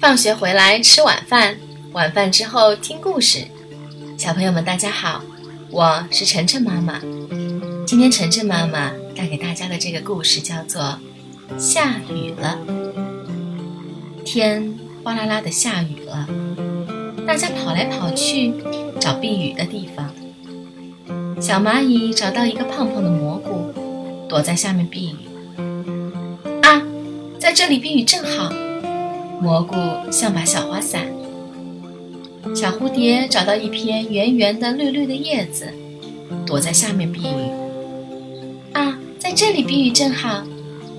放学回来吃晚饭，晚饭之后听故事。小朋友们，大家好，我是晨晨妈妈。今天晨晨妈妈带给大家的这个故事叫做《下雨了》。天哗啦啦的下雨了，大家跑来跑去找避雨的地方。小蚂蚁找到一个胖胖的蘑菇，躲在下面避雨。啊，在这里避雨正好。蘑菇像把小花伞。小蝴蝶找到一片圆圆的绿绿的叶子，躲在下面避雨。啊，在这里避雨正好。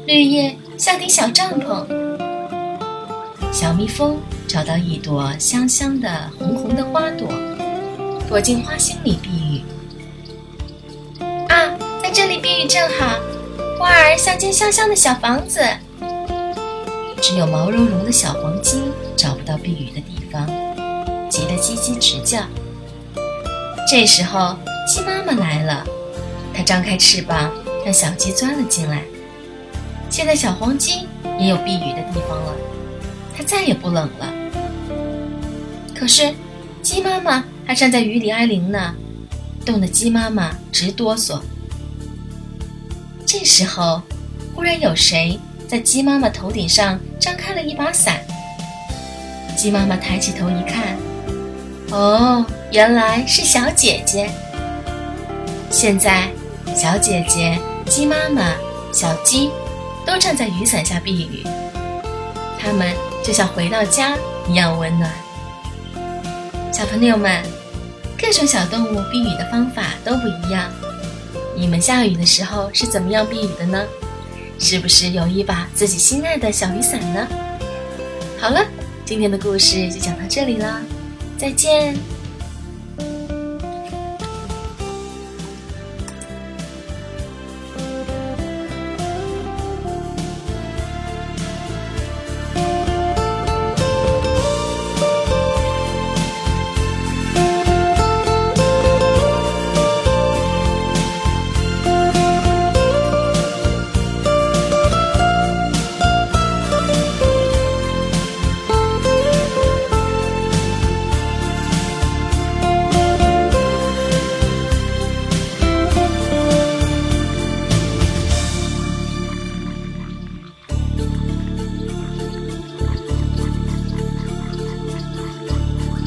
绿叶像顶小帐篷。小蜜蜂找到一朵香香的红红的花朵，躲进花心里避雨。啊，在这里避雨正好，花儿像间香香的小房子。只有毛茸茸的小黄鸡找不到避雨的地方，急得叽叽直叫。这时候，鸡妈妈来了，它张开翅膀，让小鸡钻了进来。现在，小黄鸡也有避雨的地方了。它再也不冷了。可是，鸡妈妈还站在雨里挨淋呢，冻得鸡妈妈直哆嗦。这时候，忽然有谁在鸡妈妈头顶上张开了一把伞。鸡妈妈抬起头一看，哦，原来是小姐姐。现在，小姐姐、鸡妈妈、小鸡都站在雨伞下避雨，它们。就像回到家一样温暖。小朋友们，各种小动物避雨的方法都不一样。你们下雨的时候是怎么样避雨的呢？是不是有一把自己心爱的小雨伞呢？好了，今天的故事就讲到这里了，再见。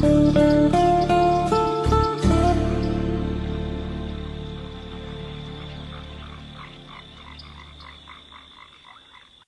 Thank you.